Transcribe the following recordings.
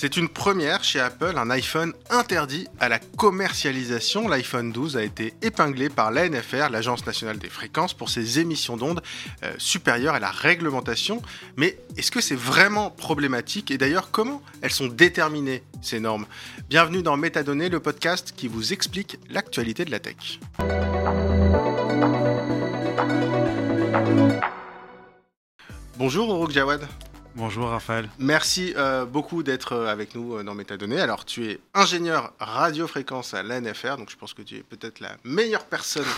C'est une première chez Apple, un iPhone interdit à la commercialisation. L'iPhone 12 a été épinglé par l'ANFR, l'Agence nationale des fréquences, pour ses émissions d'ondes euh, supérieures à la réglementation. Mais est-ce que c'est vraiment problématique? Et d'ailleurs, comment elles sont déterminées, ces normes? Bienvenue dans Métadonnées, le podcast qui vous explique l'actualité de la tech. Bonjour Orouk Jawad. Bonjour Raphaël. Merci euh, beaucoup d'être euh, avec nous euh, dans Métadonnées. Alors tu es ingénieur radiofréquence à l'ANFR, donc je pense que tu es peut-être la meilleure personne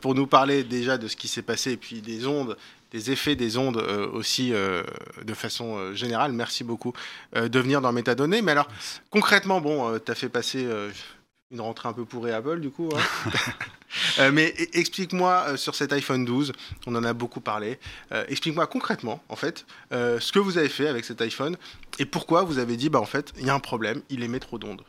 pour nous parler déjà de ce qui s'est passé et puis des ondes, des effets des ondes aussi de façon générale. Merci beaucoup de venir dans Métadonnées. Mais alors concrètement, bon, tu as fait passer une rentrée un peu pourrie Apple du coup. Hein? Euh, mais e, explique-moi euh, sur cet iPhone 12, on en a beaucoup parlé. Euh, explique-moi concrètement en fait ce que vous avez fait avec cet iPhone et pourquoi vous avez dit bah en fait il y a un problème, il émet trop d'ondes.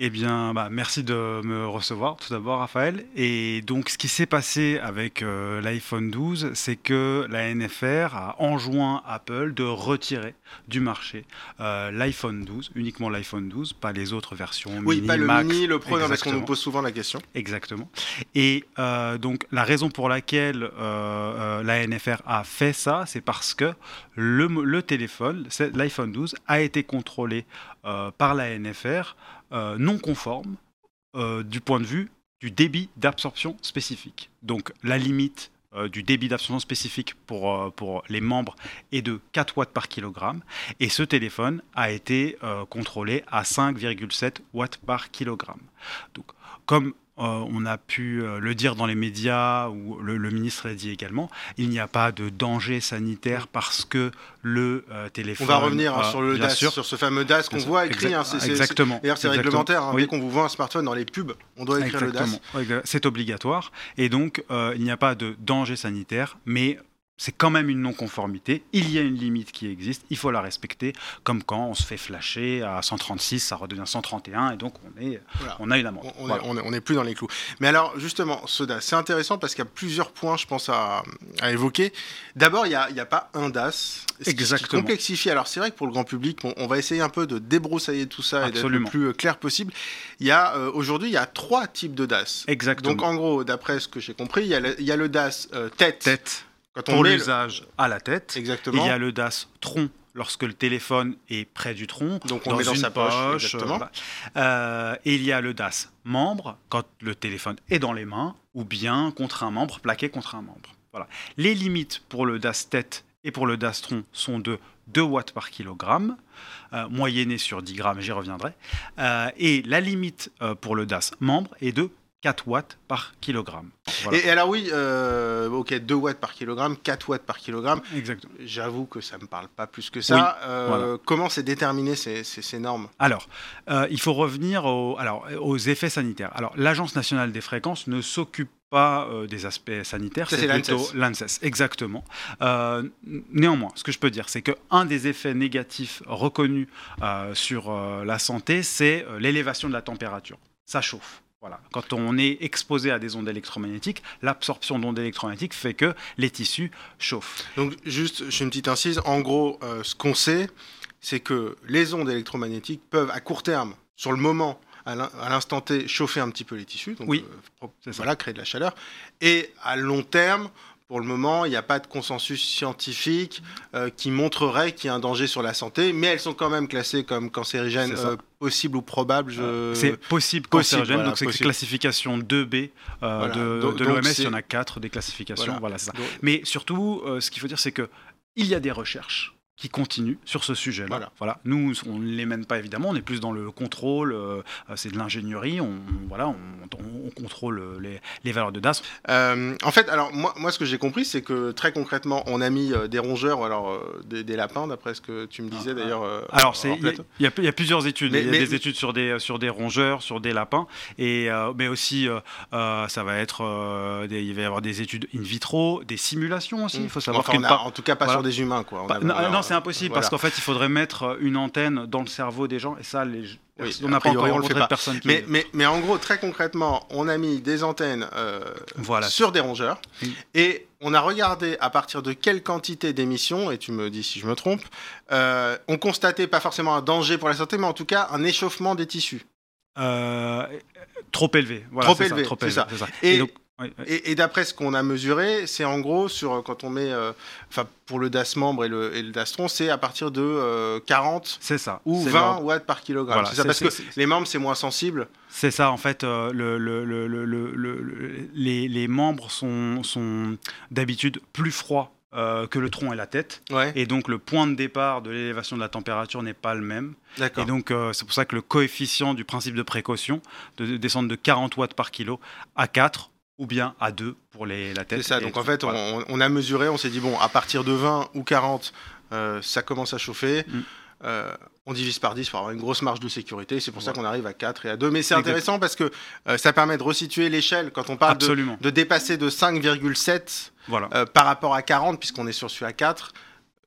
Eh bien, bah, merci de me recevoir tout d'abord, Raphaël. Et donc, ce qui s'est passé avec euh, l'iPhone 12, c'est que la NFR a enjoint Apple de retirer du marché euh, l'iPhone 12, uniquement l'iPhone 12, pas les autres versions. Oui, mini, pas le Max, mini, le Pro, parce qu'on nous pose souvent la question. Exactement. Et euh, donc, la raison pour laquelle la NFR a fait ça, c'est parce que le, le téléphone, l'iPhone 12, a été contrôlé par la NFR non conforme euh, du point de vue du débit d'absorption spécifique. Donc la limite euh, du débit d'absorption spécifique pour, pour les membres est de 4 watts par kilogramme et ce téléphone a été contrôlé à 5,7 watts par kilogramme. Donc comme euh, on a pu euh, le dire dans les médias, ou le, ministre l'a dit également, il n'y a pas de danger sanitaire parce que le euh, téléphone... On va revenir hein, sur le DAS, sur ce fameux DAS qu'on voit écrit. Hein, exactement. D'ailleurs, c'est réglementaire. Hein, Dès qu'on vous vend un smartphone dans les pubs, on doit écrire le DAS. C'est obligatoire. Et donc, il n'y a pas de danger sanitaire, mais c'est quand même une non-conformité. Il y a une limite qui existe, il faut la respecter. Comme quand on se fait flasher à 136, ça redevient 131, et donc on, est, on a une amende. On n'est plus dans les clous. Mais alors, justement, ce DAS, c'est intéressant parce qu'il y a plusieurs points, je pense, à, évoquer. D'abord, il n'y a, a, pas un DAS. Ce Exactement. Qui complexifie. Alors, c'est vrai que pour le grand public, on, va essayer un peu de débroussailler tout ça et d'être le plus euh, clair possible. Il y a, euh, aujourd'hui, il y a trois types de DAS. Exactement. Donc, en gros, d'après ce que j'ai compris, il y, a le, il y a le DAS euh, tête. Tête pour l'usage à la tête. Exactement. Il y a le DAS tronc lorsque le téléphone est près du tronc, donc on dans met dans sa poche. Euh, et il y a le DAS membre quand le téléphone est dans les mains ou bien contre un membre, plaqué contre un membre. Voilà. Les limites pour le DAS tête et pour le DAS tronc sont de 2 watts par kilogramme, euh, moyenné sur 10 grammes, j'y reviendrai. Euh, et la limite pour le DAS membre est de 4 watts par kilogramme. Et, alors oui, euh, ok, 2 watts par kilogramme, 4 watts par kilogramme. Exactement. J'avoue que ça ne me parle pas plus que ça. Euh, comment c'est déterminé ces, ces, normes? Alors, euh, il faut revenir alors, aux effets sanitaires. Alors, l'Agence nationale des fréquences ne s'occupe pas des aspects sanitaires, c'est plutôt l'ANSES, exactement. néanmoins, ce que je peux dire, c'est qu'un des effets négatifs reconnus sur la santé, c'est l'élévation de la température. Ça chauffe. Voilà. Quand on est exposé à des ondes électromagnétiques, l'absorption d'ondes électromagnétiques fait que les tissus chauffent. Donc, juste, une petite incise. En gros, euh, ce qu'on sait, c'est que les ondes électromagnétiques peuvent, à court terme, sur le moment, à l'instant T, chauffer un petit peu les tissus, donc oui, euh, voilà, créer de la chaleur. Et à long terme, pour le moment, il n'y a pas de consensus scientifique euh, qui montrerait qu'il y a un danger sur la santé, mais elles sont quand même classées comme cancérigènes euh, possibles ou probables. Je... C'est possible cancérigène, donc c'est classification 2B euh, de, de l'OMS, il y en a 4 des classifications. Voilà, ça. Mais surtout, ce qu'il faut dire, c'est qu'il y a des recherches qui continuent sur ce sujet-là. Voilà. Nous, on ne les mène pas évidemment, on est plus dans le contrôle, euh, c'est de l'ingénierie, on, voilà, on, contrôle les, les, valeurs de DAS. Euh, en fait, alors moi, moi ce que j'ai compris, c'est que très concrètement, on a mis euh, des rongeurs, alors des, lapins, d'après ce que tu me disais ah, d'ailleurs. alors, il y, y, a plusieurs études. il y a des études sur des, sur des rongeurs, sur des lapins, et, mais aussi, ça va être, il va y avoir des études in vitro, des simulations aussi, il faut savoir. en tout cas, pas sur des humains, quoi. non, c'est impossible parce qu'en fait, il faudrait mettre une antenne dans le cerveau des gens et ça, les... Oui, on n'a pas encore rencontré pas. de personne qui. Mais, mais, mais en gros, très concrètement, on a mis des antennes euh, Voilà. sur des rongeurs Oui. et on a regardé à partir de quelle quantité d'émissions, et tu me dis si je me trompe, euh, on constatait pas forcément un danger pour la santé, mais en tout cas un échauffement des tissus. Euh, trop élevé. Voilà, Trop élevé, c'est ça. c'est ça. Et- Et donc, oui, oui. Et, et d'après ce qu'on a mesuré, c'est en gros sur euh, quand on met, euh, enfin pour le DAS membre et le, et le Dastron, c'est à partir de euh, 40 c'est ça. ou C'est 20 l'ordre. watts par kilogramme. Voilà, c'est ça parce que les membres c'est moins sensible. C'est ça, en fait, euh, le, le- le- le- le- le- le- les, les membres sont, sont d'habitude plus froids euh, que le tronc et la tête. Ouais. Et donc, le point de départ de l'élévation de la température n'est pas le même. Et donc, euh, c'est pour ça que le coefficient du principe de précaution, de, de descendre de 40 watts par kilo à 4 ou bien à 2 pour les, la tête. C'est ça. Donc en fait, voilà. on, on a mesuré, on s'est dit bon, à partir de 20 ou 40, euh, ça commence à chauffer. Mm. Euh, on divise par 10 pour avoir une grosse marge de sécurité. C'est pour ça qu'on arrive à 4 et à 2. Mais c'est intéressant parce que euh, ça permet de resituer l'échelle quand on parle de, dépasser de 5,7 Voilà. par rapport à 40, puisqu'on est sur celui à 4.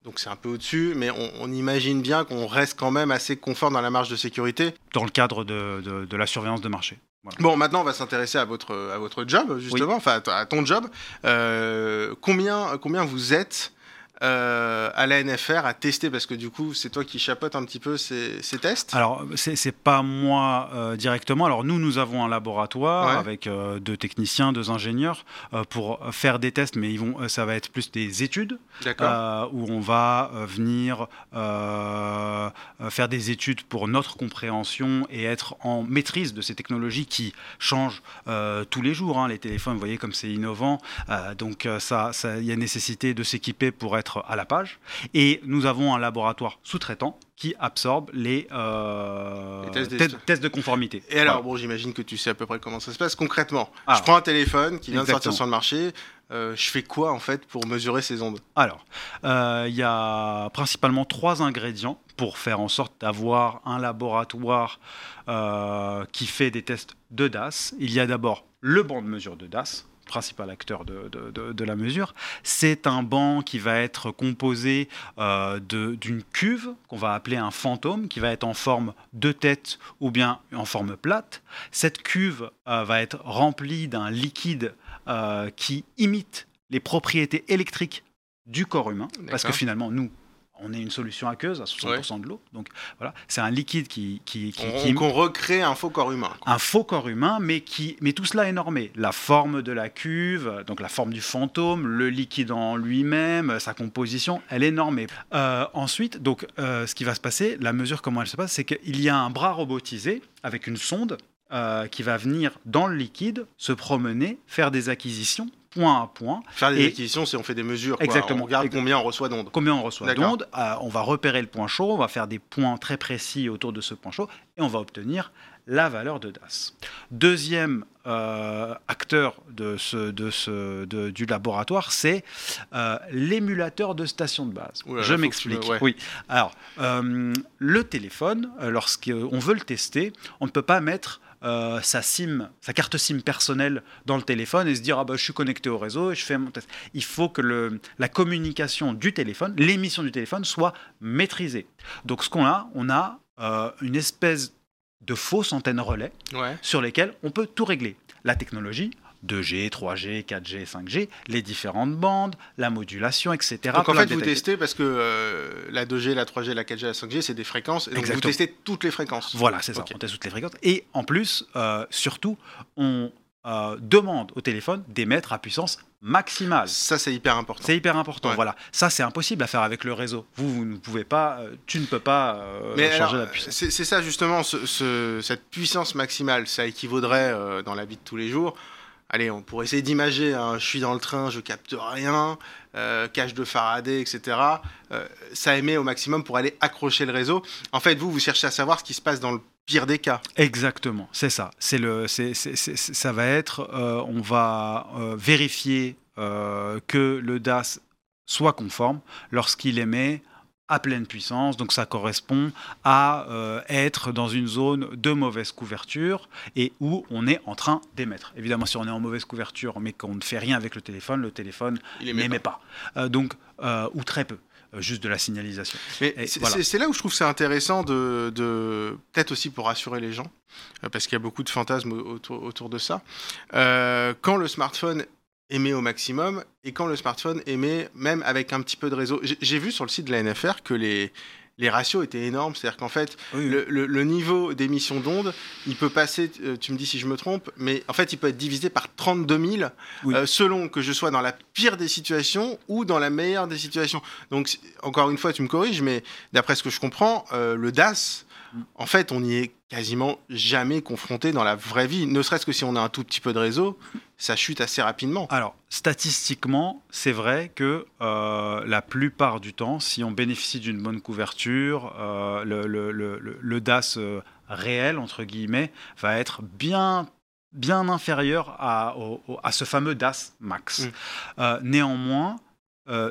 Donc c'est un peu au-dessus, mais on, on imagine bien qu'on reste quand même assez confort dans la marge de sécurité. Dans le cadre de, de- de la surveillance de marché. Voilà. Bon, maintenant on va s'intéresser à votre, à votre job, justement, enfin à ton job. Euh, combien, combien vous êtes euh, à la NFR à tester? Parce que du coup, c'est toi qui chapeaute un petit peu ces, ces tests. Alors, c'est c'est pas moi euh, directement. Alors, nous, nous avons un laboratoire Ouais. avec euh, deux techniciens, deux ingénieurs pour faire des tests, mais ils vont, ça va être plus des études D'accord. où on va venir faire des études pour notre compréhension et être en maîtrise de ces technologies qui changent euh, tous les jours. hein. Les téléphones, vous voyez comme c'est innovant. Euh, donc, euh, ça, il y a nécessité de s'équiper pour être à la page. Et nous avons un laboratoire sous-traitant qui absorbe les, euh, Les tests de conformité. Et alors, bon, j'imagine que tu sais à peu près comment ça se passe concrètement. Ah. je prends un téléphone qui vient de sortir sur le marché. euh, je fais quoi en fait pour mesurer ces ondes? Alors, euh, il y a principalement trois ingrédients pour faire en sorte d'avoir un laboratoire euh, qui fait des tests de DAS. Il y a d'abord le banc de mesure de DAS principal acteur de, de- de- de la mesure. C'est un banc qui va être composé euh, d'une cuve qu'on va appeler un fantôme, qui va être en forme de tête ou bien en forme plate. Cette cuve euh, va être remplie d'un liquide euh, qui imite les propriétés électriques du corps humain, parce que finalement, nous, on est une solution aqueuse à 60% de l'eau. Donc voilà, c'est un liquide qui, qui, qui- on, qui- recrée un faux corps humain. quoi. un faux corps humain, mais, qui, mais tout cela est normé. La forme de la cuve, donc la forme du fantôme, le liquide en lui-même, sa composition, elle est normée. Euh, ensuite, donc, euh, ce qui va se passer, la mesure, comment elle se passe, c'est qu'il y a un bras robotisé avec une sonde euh, qui va venir dans le liquide, se promener, faire des acquisitions, point à point, Faire des Et- acquisitions, c'est on fait des mesures. quoi. Exactement. On regarde combien on reçoit d'ondes. combien on reçoit d'ondes, euh, on va repérer le point chaud, on va faire des points très précis autour de ce point chaud, et on va obtenir la valeur de DAS. Deuxième euh, acteur de ce, de ce, de- du laboratoire, c'est euh, l'émulateur de station de base. Là Je m'explique. me- ouais. Oui. Alors, le téléphone, lorsqu'on veut le tester, on ne peut pas mettre euh, sa SIM, sa carte SIM personnelle dans le téléphone et se dire ah bah je suis connecté au réseau et je fais mon test. Il faut que le, la communication du téléphone, l'émission du téléphone soit maîtrisée. Donc ce qu'on a, on a euh, une espèce de fausse antenne relais Ouais. sur lesquelles on peut tout régler. La technologie, 2G, 3G, 4G, 5G, les différentes bandes, la modulation, etc. Donc en fait, vous détails. testez parce que euh, la 2G, la 3G, la 4G, la 5G, c'est des fréquences. Et donc vous testez toutes les fréquences. Voilà, c'est ça. On teste toutes les fréquences. Et en plus, euh, surtout, on euh, demande au téléphone d'émettre à puissance maximale. Ça, c'est hyper important. C'est hyper important. Ouais. Voilà, ça c'est impossible à faire avec le réseau. Vous, vous ne pouvez pas, euh, tu ne peux pas euh, Mais changer alors, la puissance. c'est ça justement, ce- ce- cette puissance maximale, ça équivaudrait dans la vie de tous les jours. Allez, on pourrait essayer d'imager, hein, je suis dans le train, je capte rien, euh, cage de Faraday, etc. Euh, ça émet au maximum pour aller accrocher le réseau. En fait, vous, vous cherchez à savoir ce qui se passe dans le pire des cas. Exactement, c'est ça. C'est le, ça va être, euh, on va vérifier que le DAS soit conforme lorsqu'il émet à pleine puissance. Donc ça correspond à euh, être dans une zone de mauvaise couverture et où on est en train d'émettre. Évidemment, si on est en mauvaise couverture mais qu'on ne fait rien avec le téléphone, le téléphone n'émet pas. Euh, donc, euh, ou très peu. juste de la signalisation. C'est là où je trouve c'est intéressant de, de peut-être aussi pour rassurer les gens, parce qu'il y a beaucoup de fantasmes autour, autour de ça. quand le smartphone émet au maximum et quand le smartphone émet même avec un petit peu de réseau. J'ai vu sur le site de la NFR que les, les ratios étaient énormes. C'est-à-dire qu'en fait, Le, niveau d'émission d'ondes, il peut passer, euh, tu me dis si je me trompe, mais en fait, il peut être divisé par 32 000 euh, selon que je sois dans la pire des situations ou dans la meilleure des situations. Donc, encore une fois, tu me corriges, mais d'après ce que je comprends, euh, le DAS, en fait, on n'y est quasiment jamais confronté dans la vraie vie. Ne serait-ce que si on a un tout petit peu de réseau, ça chute assez rapidement. Alors, statistiquement, c'est vrai que euh, la plupart du temps, si on bénéficie d'une bonne couverture, euh, le, DAS euh, réel, entre guillemets, va être bien bien inférieur à, à ce fameux DAS max. Mm. néanmoins,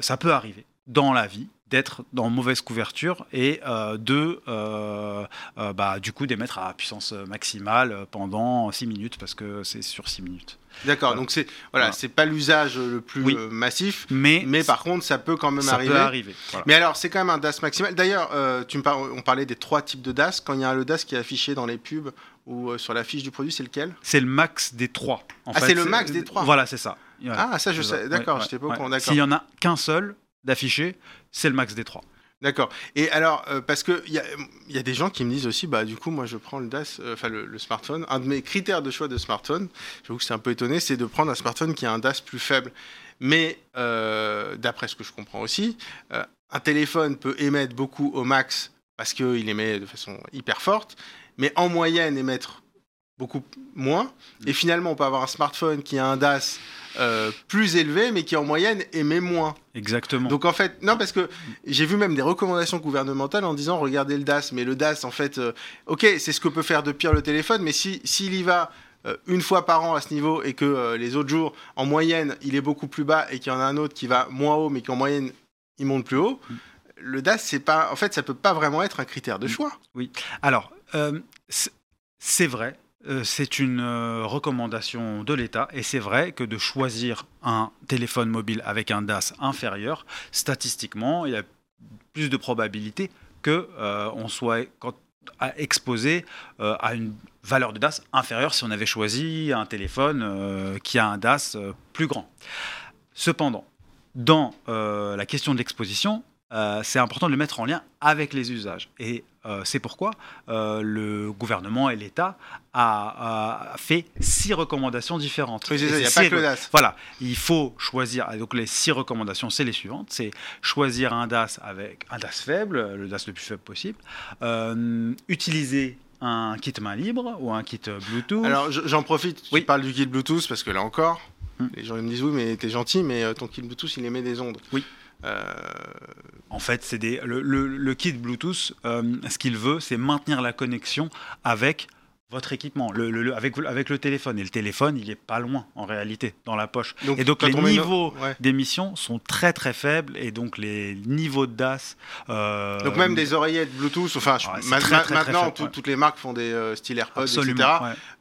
ça peut arriver dans la vie d'être dans mauvaise couverture et euh, de euh, euh, bah, du coup d'émettre à puissance maximale pendant 6 minutes parce que c'est sur 6 minutes. D'accord, donc c'est voilà, c'est pas l'usage le plus massif, mais, mais par contre ça peut quand même ça arriver. Peut arriver Mais alors c'est quand même un DAS maximal. D'ailleurs, tu me on parlait des trois types de DAS. Quand il y a le DAS qui est affiché dans les pubs ou sur la fiche du produit, c'est lequel? C'est le max des trois. En ah, c'est le max des trois. Voilà, c'est ça. Ah, ça je sais. D'accord, j'étais pas au courant. S'il y en a qu'un seul, d'afficher, c'est le max des 3. D'accord. Et alors, euh, parce qu'il y a, y a des gens qui me disent aussi, bah du coup, moi je prends le DAS, euh, enfin le, smartphone. Un de mes critères de choix de smartphone, j'avoue que c'est un peu étonné, c'est de prendre un smartphone qui a un DAS plus faible. Mais euh, d'après ce que je comprends aussi, un téléphone peut émettre beaucoup au max parce qu'il émet de façon hyper forte, mais en moyenne émettre beaucoup moins. Et finalement, on peut avoir un smartphone qui a un DAS euh, plus élevé, mais qui en moyenne émet moins. Exactement. Donc en fait, non, parce que j'ai vu même des recommandations gouvernementales en disant regardez le DAS, mais le DAS, en fait, euh, ok, c'est ce que peut faire de pire le téléphone, mais s'il si, y va euh, une fois par an à ce niveau et que les autres jours, en moyenne, il est beaucoup plus bas et qu'il y en a un autre qui va moins haut, mais qui en moyenne, il monte plus haut. Le DAS, c'est pas, en fait, ça peut pas vraiment être un critère de choix. Oui. Alors, c'est vrai. Euh, c'est une euh, recommandation de l'État et c'est vrai que de choisir un téléphone mobile avec un DAS inférieur, statistiquement, il y a plus de probabilité que euh, on soit exposé à une valeur de DAS inférieure si on avait choisi un téléphone qui a un DAS plus grand. Cependant, dans la question de l'exposition, c'est important de le mettre en lien avec les usages. Et euh, c'est pourquoi euh, le gouvernement et l'État a, fait six recommandations différentes. il n'y a pas que le DAS. Voilà, il faut choisir. Donc les six recommandations, c'est les suivantes c'est choisir un DAS avec un DAS faible, le DAS le plus faible possible, euh, utiliser un kit main libre ou un kit Bluetooth. Alors j'en profite, tu parles du kit Bluetooth parce que là encore, hmm. les gens me disent oui, mais t'es gentil, mais ton kit Bluetooth il émet des ondes. Oui. En fait, c'est le, kit Bluetooth, euh, ce qu'il veut, c'est maintenir la connexion avec votre équipement, le, avec, avec le téléphone. Et le téléphone, il n'est pas loin en réalité, dans la poche. et donc les niveaux d'émission sont très très faibles et donc les niveaux de DAS. Euh, donc même des oreillettes Bluetooth, enfin maintenant toutes les marques font des euh, styles AirPods, etc.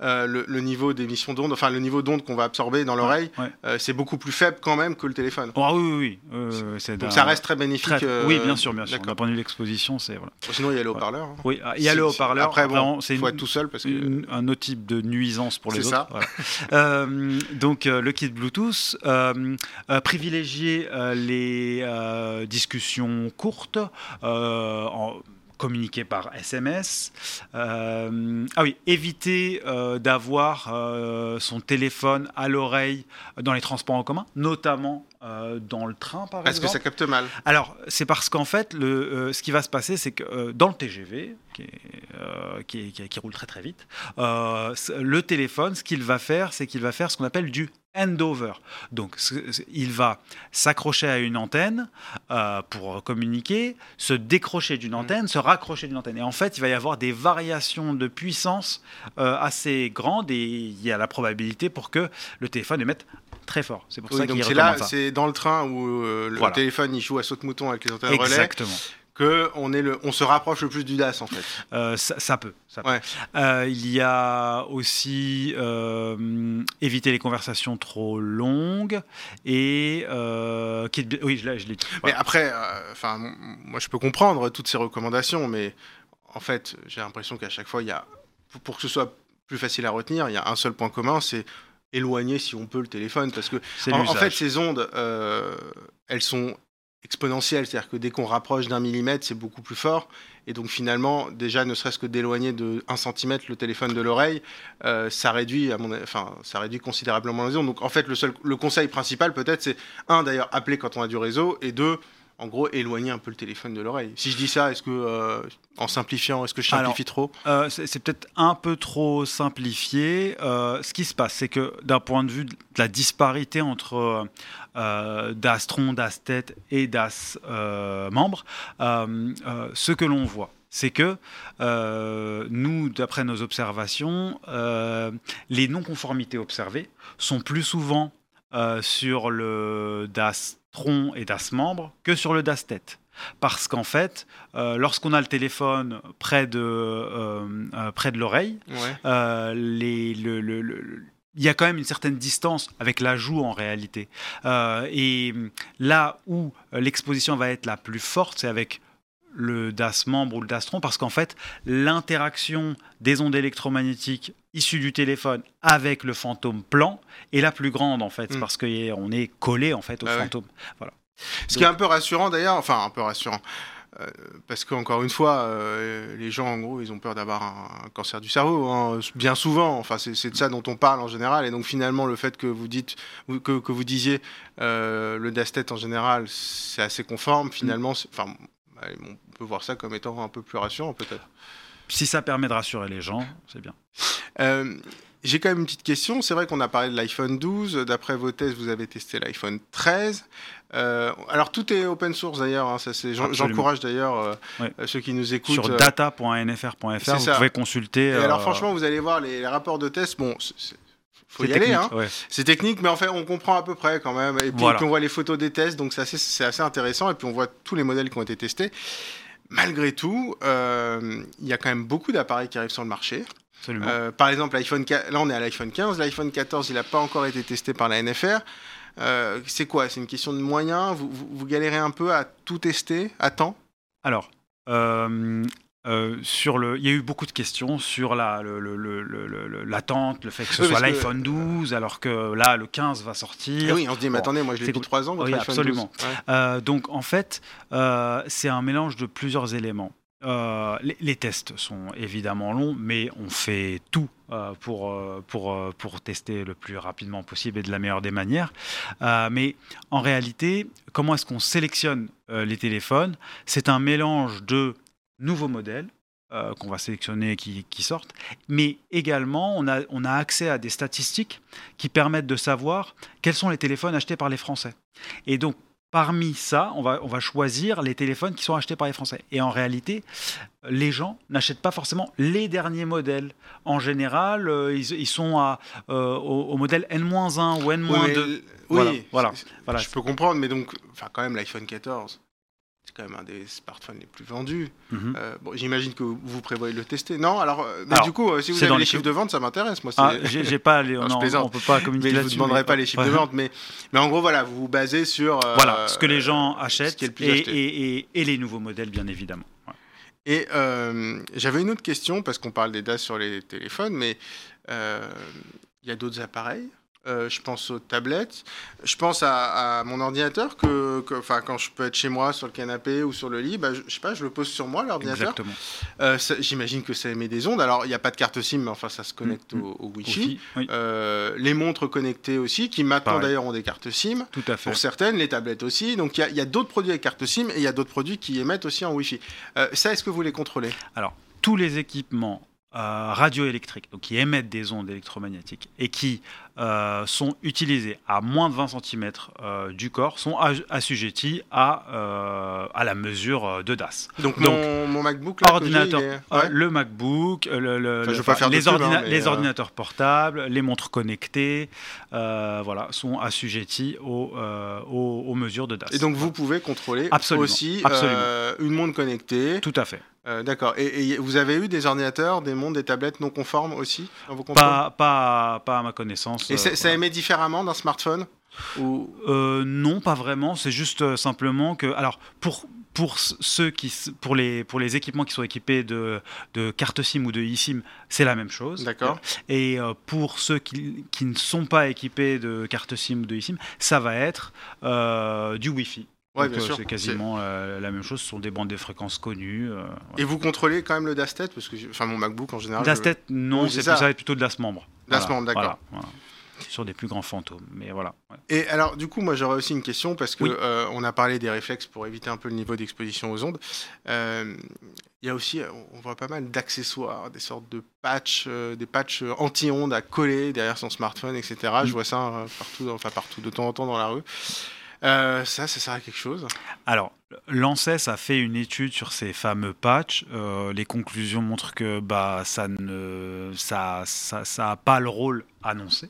Euh, le, niveau d'émission d'onde, enfin le niveau d'onde qu'on va absorber dans l'oreille, c'est beaucoup plus faible quand même que le téléphone. Ah oui, oui, oui. donc ça reste très bénéfique. oui, bien sûr, bien sûr. D'un point de vue l'exposition, c'est voilà. Sinon il y a le haut-parleur. Hein. Oui, il y a le haut-parleur. Après, bon, il faut être tout seul parce que un autre type de nuisance pour les autres. Euh, donc euh, le kit Bluetooth, euh, privilégier les discussions courtes. En, communiquer par SMS. ah oui, éviter d'avoir son téléphone à l'oreille dans les transports en commun, notamment dans le train, par exemple. Est-ce que ça capte mal Alors, c'est parce qu'en fait, le, ce qui va se passer, c'est que dans le TGV, euh, qui, qui, roule très très vite. Euh, le téléphone, ce qu'il va faire, c'est qu'il va faire ce qu'on appelle du handover. Donc, il va s'accrocher à une antenne euh, pour communiquer, se décrocher d'une mmh. antenne, se raccrocher d'une antenne. Et en fait, il va y avoir des variations de puissance assez grandes et il y a la probabilité pour que le téléphone émette très fort. C'est pour ça qu'il c'est là, c'est dans le train où le téléphone il joue à saute mouton avec les antennes Exactement que on, est le, on se rapproche le plus du DAS en fait. Euh, ça, ça peut. ça peut. Ouais. Euh, il y a aussi euh, éviter les conversations trop longues et euh, qui est- oui, je l'ai dit. Mais après, euh, enfin, moi je peux comprendre toutes ces recommandations, mais en fait, j'ai l'impression qu'à chaque fois, il y a, pour que ce soit plus facile à retenir, il y a un seul point commun, c'est éloigner si on peut le téléphone, parce que en, fait, ces ondes, euh, elles sont exponentielles, c'est-à-dire que dès qu'on rapproche d'un millimètre, c'est beaucoup plus fort. Et donc finalement, déjà, ne serait-ce que d'éloigner de 1 cm le téléphone de l'oreille, euh, ça réduit, à mon, enfin, ça réduit considérablement les ondes. Donc en fait, le seul, le conseil principal peut-être, c'est un d'ailleurs appeler quand on a du réseau, et deux, en gros, éloigner un peu le téléphone de l'oreille. Si je dis ça, est-ce que, euh, en simplifiant, est-ce que je simplifie trop? Euh, c'est peut-être un peu trop simplifié. Euh, ce qui se passe, c'est que d'un point de vue de la disparité entre DAS tronc, DAS tête et DAS membre, ce que l'on voit, c'est que euh, nous, d'après nos observations, euh, les non-conformités observées sont plus souvent euh, sur le DAS tronc et DAS membre que sur le DAS tête. Parce qu'en fait, euh, lorsqu'on a le téléphone près de, euh, euh, près de l'oreille, Ouais. euh, les- le- le- le- le- il y a quand même une certaine distance avec la joue en réalité. Et là où l'exposition va être la plus forte, c'est avec le DAS membre ou le DAS tronc, parce qu'en fait, l'interaction des ondes électromagnétiques issues du téléphone avec le fantôme plan est la plus grande en fait, Mm. parce qu'on est collé en fait au ouais. fantôme. Ce qui est un peu rassurant d'ailleurs, enfin un peu rassurant, euh, parce qu'encore une fois, euh, les gens en gros, ils ont peur d'avoir un, un cancer du cerveau, hein, bien souvent. Enfin, c'est de ça dont on parle en général, et donc finalement, le fait que vous dites, que, que vous disiez, euh, le dastet en général, c'est assez conforme. Finalement, enfin, on peut voir ça comme étant un peu plus rassurant peut-être. Si ça permet de rassurer les gens, c'est bien. Euh, J'ai quand même une petite question. C'est vrai qu'on a parlé de l'iPhone 12. D'après vos tests, vous avez testé l'iPhone 13. Euh, alors tout est open source d'ailleurs. hein, ça, c'est-. J'encourage d'ailleurs euh, ceux qui nous écoutent. Sur data.nfr.fr, vous ça. pouvez consulter. et alors franchement, vous allez voir les, les rapports de tests. Bon, c'est- faut y aller. Hein. ouais. C'est technique, mais en fait, on comprend à peu près quand même. Et puis, Voilà. puis on voit les photos des tests, donc c'est assez, intéressant. Et puis on voit tous les modèles qui ont été testés. Malgré tout, euh, il y a quand même beaucoup d'appareils qui arrivent sur le marché. Euh, par exemple, l'iPhone, là on est à l'iPhone 15, l'iPhone 14 il n'a pas encore été testé par la NFR. Euh, c'est quoi? C'est une question de moyens? Vous, vous, vous galérez un peu à tout tester à temps? Alors, euh, euh, sur le, il y a eu beaucoup de questions sur la, le- le- le- le- le- l'attente, le fait que ce Oui, soit l'iPhone 12, alors que là, le 15 va sortir. Oui, on se dit, mais Bon, attendez, moi je l'ai depuis cool. 3 ans, votre Oui, iPhone absolument. 12. Ouais. Euh, donc, en fait, euh, c'est un mélange de plusieurs éléments. Les, les tests sont évidemment longs, mais on fait tout pour, pour, pour tester le plus rapidement possible et de la meilleure des manières. Mais en réalité, comment est-ce qu'on sélectionne les téléphones? C'est un mélange de nouveaux modèles euh, qu'on va sélectionner et qui, qui sortent, mais également on a, on a accès à des statistiques qui permettent de savoir quels sont les téléphones achetés par les Français. Et donc, parmi ça, on va, on va choisir les téléphones qui sont achetés par les Français. Et en réalité, les gens n'achètent pas forcément les derniers modèles. En général, euh, ils, ils sont à, euh, au, au modèle N-1 ou N-2. Oui, Voilà, oui, voilà, je peux comprendre, mais donc, enfin, quand même, l'iPhone 14, c'est quand même un des smartphones les plus vendus. Mhm. Euh, bon, j'imagine que vous prévoyez de le tester. Non, alors, euh, mais Alors, du coup, euh, si vous avez les les chiffres de vente, ça m'intéresse. Moi, Ah, j'ai pas les, Non, non, on peut pas communiquer mais je vous demanderai mais- pas les chiffres de vente, mais, mais en gros, voilà, vous vous basez sur euh, Voilà, ce que les gens ce achètent qui est le plus et, et- et- et les nouveaux modèles, bien évidemment. Ouais. Et euh, j'avais une autre question, parce qu'on parle des DAS sur les téléphones, mais il y a d'autres appareils? Euh, je pense aux tablettes. Je pense à, à mon ordinateur, que, enfin, quand je peux être chez moi sur le canapé ou sur le lit, bah, je, je sais pas, je le pose sur moi, l'ordinateur. Exactement. Euh, J'imagine que ça émet des ondes. Alors, il n'y a pas de carte SIM, mais enfin, ça se connecte Mm, au, au Wi-Fi. Oui, Euh, les montres connectées aussi, qui maintenant d'ailleurs ont des cartes SIM. tout à fait. Pour certaines, les tablettes aussi. Donc il y a, d'autres produits avec carte SIM et il y a d'autres produits qui émettent aussi en Wi-Fi. Ça, est-ce que vous les contrôlez? Tous les équipements euh, radioélectriques, donc qui émettent des ondes électromagnétiques et qui euh, sont utilisés à moins de 20 cm du corps sont assujettis à, à la mesure de DAS. Donc, mon, MacBook, là, ordinateur, le MacBook, le, les, hein, les ordinateurs portables, les montres connectées, voilà, sont assujettis aux, aux, mesures de DAS. Et donc vous pouvez contrôler aussi une montre connectée. Tout à fait. Euh, d'accord. Et, vous avez eu des ordinateurs, des montres, des tablettes non conformes aussi dans vos pas, pas, pas, à ma connaissance. Et ça émet différemment d'un smartphone ou... Euh, non, pas vraiment. C'est juste euh, simplement que, alors pour pour ceux qui, pour les pour les équipements qui sont équipés de, de carte SIM ou de eSIM, c'est la même chose. D'accord. Et pour ceux qui, qui, ne sont pas équipés de carte SIM ou de eSIM, ça va être du Wi-Fi. Euh, c'est quasiment euh, la même chose. Ce sont des bandes de fréquences connues. Euh, Et vous contrôlez quand même le DAS parce que enfin mon MacBook en général. DAS non, c'est ça. va être plutôt de DAS membre. DAS membre, d'accord. Sur des plus grands fantômes, mais voilà. Et alors, du coup, moi, j'aurais aussi une question parce que on a parlé des réflexes pour éviter un peu le niveau d'exposition aux ondes. Il y a aussi, on voit pas mal d'accessoires, des sortes de patchs, des patchs anti-ondes à coller derrière son smartphone, etc. Je mm. vois ça partout, enfin partout, de temps en temps dans la rue. Euh, ça, ça sert à quelque chose? Alors, l'ANSES a fait une étude sur ces fameux patchs. Euh, les conclusions montrent que bah, ça ne ça, ça, ça a pas le rôle annoncé.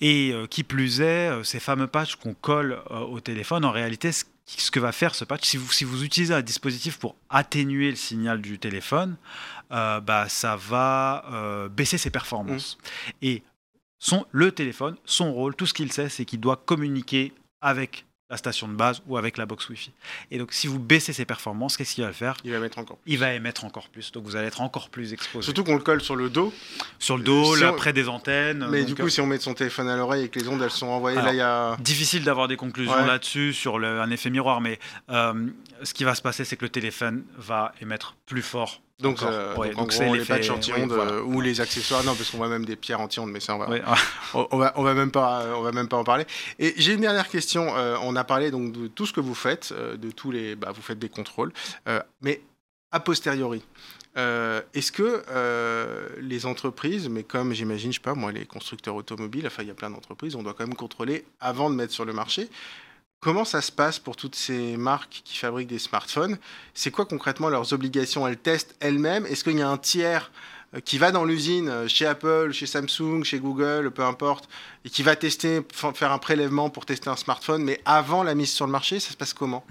Et euh, qui plus est, ces fameux patchs qu'on colle au téléphone, en réalité, ce, ce, que va faire ce patch, si vous, si vous utilisez un dispositif pour atténuer le signal du téléphone, bah, ça va baisser ses performances. Mmh. Et son, le téléphone, son rôle, tout ce qu'il sait, c'est qu'il doit communiquer avec la station de base ou avec la box Wi-Fi. Et donc, si vous baissez ses performances, qu'est-ce qu'il va faire? Il va émettre encore plus. Il va émettre encore plus. Donc, vous allez être encore plus exposé. Surtout qu'on le colle sur le dos. Sur le dos, là, près des antennes. Mais du coup, euh, si on met son téléphone à l'oreille et que les ondes, elles sont envoyées, là, il y a... Difficile d'avoir des conclusions là-dessus, sur un effet miroir. Mais euh, ce qui va se passer, c'est que le téléphone va émettre plus fort donc, euh, donc, c'est les patchs anti-ondes euh, ou les accessoires. Non, parce qu'on voit même des pierres anti-ondes, mais ça, on va, on, va, on va même pas, on va même pas en parler. Et j'ai une dernière question. Euh, on a parlé donc de tout ce que vous faites, de tous les, bah, vous faites des contrôles, mais a posteriori. Est-ce que les entreprises, mais comme j'imagine, je sais pas moi, les constructeurs automobiles, enfin il y a plein d'entreprises, on doit quand même contrôler avant de mettre sur le marché. Comment ça se passe pour toutes ces marques qui fabriquent des smartphones? C'est quoi concrètement leurs obligations? Elles testent elles-mêmes? Est-ce qu'il y a un tiers qui va dans l'usine euh, chez Apple, chez Samsung, chez Google, peu importe, et qui va tester, faire un prélèvement pour tester un smartphone, mais avant la mise sur le marché, ça se passe comment?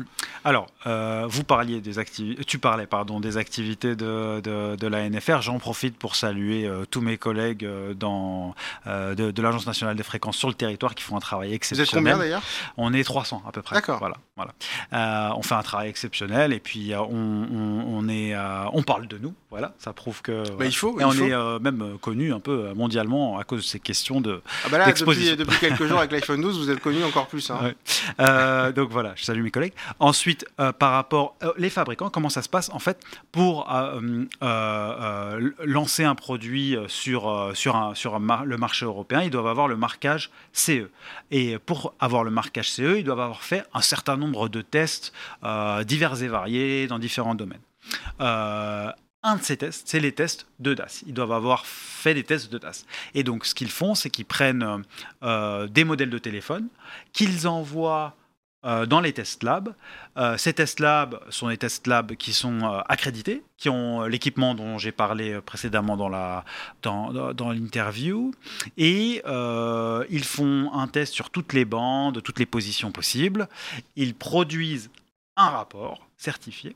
Alors, euh, vous parliez des activités, tu parlais pardon des activités de, de, la NFR. J'en profite pour saluer tous mes collègues dans, de, l'Agence nationale des fréquences sur le territoire qui font un travail exceptionnel. Vous êtes combien d'ailleurs? On est 300 à peu près. D'accord. Voilà, voilà. on fait un travail exceptionnel et puis on, on, est, on parle de nous. Voilà, ça prouve que. Bah, il faut et on est euh, même euh, connu un peu euh, mondialement à cause de ces questions de. Ah bah là, depuis, depuis, quelques jours avec l'iPhone 12, vous êtes connu encore plus. Hein. donc voilà, je salue mes collègues. Ensuite, par rapport les fabricants, comment ça se passe en fait pour lancer un produit sur sur un, sur le marché européen, ils doivent avoir le marquage CE. Et pour avoir le marquage CE, ils doivent avoir fait un certain nombre de tests divers et variés dans différents domaines. Euh, un de ces tests, c'est les tests de DAS. Ils doivent avoir fait des tests de DAS. Et donc, ce qu'ils font, c'est qu'ils prennent euh, des modèles de téléphone, qu'ils envoient euh, dans les test labs. Euh, ces test labs sont des test labs qui sont accrédités, qui ont l'équipement dont j'ai parlé précédemment dans l'interview. Et ils font un test sur toutes les bandes, toutes les positions possibles. Ils produisent un rapport certifié.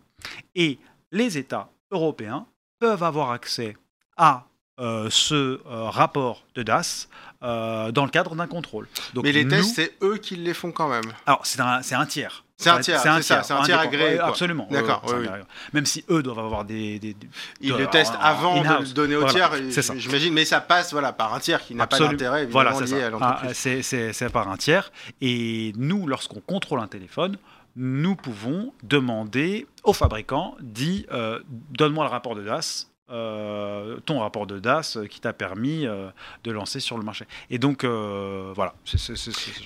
Et les États européens peuvent avoir accès à euh, ce euh, rapport de DAS euh, dans le cadre d'un contrôle. Mais les tests, c'est eux qui les font quand même. Alors, c'est un, un, tiers. C'est un tiers, c'est un tiers, c'est un tiers agréé. Absolument. D'accord. Même si eux doivent avoir des. des, Ils le testent avant de le donner au tiers, j'imagine, mais ça passe voilà, par un tiers qui n'a pas d'intérêt voilà, lié à l'entreprise. Ah, c'est par un tiers. Et nous, lorsqu'on contrôle un téléphone, nous pouvons demander au fabricant, dit euh, donne-moi le rapport de DAS, euh, ton rapport de DAS qui t'a permis euh, de lancer sur le marché. Et donc, voilà.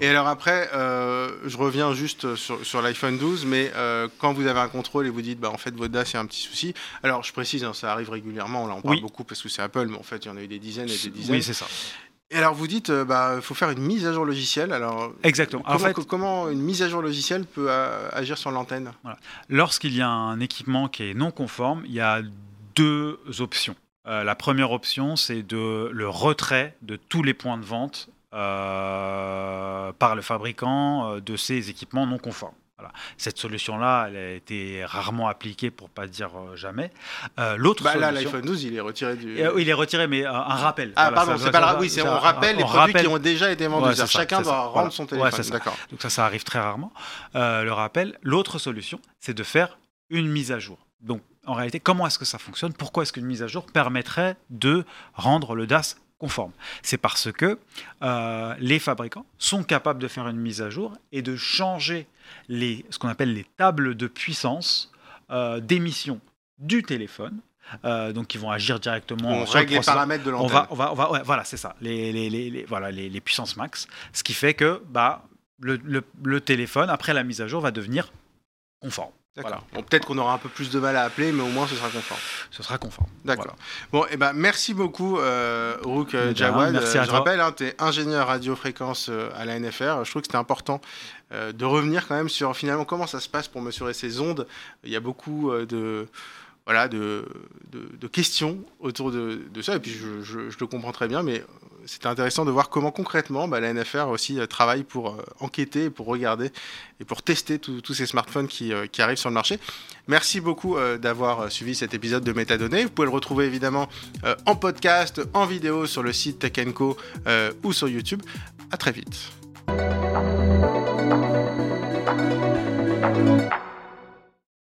Et alors après, je reviens juste sur, l'iPhone 12, mais quand vous avez un contrôle et vous dites, bah, en fait, votre DAS, il y a un petit souci. Alors, je précise, hein, ça arrive régulièrement, là, on parle beaucoup parce que c'est Apple, mais en fait, il y en a eu des dizaines et des dizaines. Oui, c'est ça. Et alors vous dites, euh, bah, faut faire une mise à jour logicielle. Alors exactement. Comment, en fait, comment une mise à jour logicielle peut euh, agir sur l'antenne? Voilà. Lorsqu'il y a un équipement qui est non conforme, il y a deux options. Euh, la première option, c'est de le retrait de tous les points de vente euh, par le fabricant de ces équipements non conformes. Voilà. Cette solution-là, elle a été rarement appliquée, pour pas dire euh, jamais. Euh, L'autre bah, là, solution, l'iPhone 12, il est retiré du. Euh, il est retiré, mais euh, un rappel. Ah, Voilà, pardon, c'est pas ça- le... Oui, c'est on rappelle les on produits rappelle- qui ont déjà été vendus. Ouais, ça, Chacun doit rendre Voilà. son Ouais, téléphone. ça. D'accord. Donc ça, ça arrive très rarement. Euh, le rappel. L'autre solution, c'est de faire une mise à jour. Donc en réalité, comment est-ce que ça fonctionne? Pourquoi est-ce qu'une mise à jour permettrait de rendre le DAS conforme C'est parce que euh, les fabricants sont capables de faire une mise à jour et de changer les, ce qu'on appelle les tables de puissance euh, d'émission du téléphone. Euh, donc, ils vont agir directement On sur le les paramètres de On l'antenne. va, on va, on va, ouais, voilà, c'est ça. Les, les, voilà, les, les puissances max. Ce qui fait que bah, le, le- le téléphone, après la mise à jour, va devenir conforme. D'accord. Bon, Peut-être qu'on aura un peu plus de mal à appeler, mais au moins ce sera conforme. Ce sera conforme. D'accord. Bon, et ben merci beaucoup, euh, Rook euh, Jawad. merci Euh, à je toi. rappelle, hein, tu es ingénieur radiofréquence euh, à la NFR. Je trouve que c'était important de revenir quand même sur finalement comment ça se passe pour mesurer ces ondes. Il y a beaucoup de voilà de, de, questions autour de, de ça. Et puis je, je- le comprends très bien mais euh, c'était intéressant de voir comment concrètement bah, la NFR aussi euh, travaille pour euh, enquêter pour regarder et pour tester tous ces smartphones qui, qui arrivent sur le marché. Merci beaucoup d'avoir suivi cet épisode de Métadonnées. Vous pouvez le retrouver évidemment en podcast en vidéo sur le site Tech Co ou sur YouTube. À très vite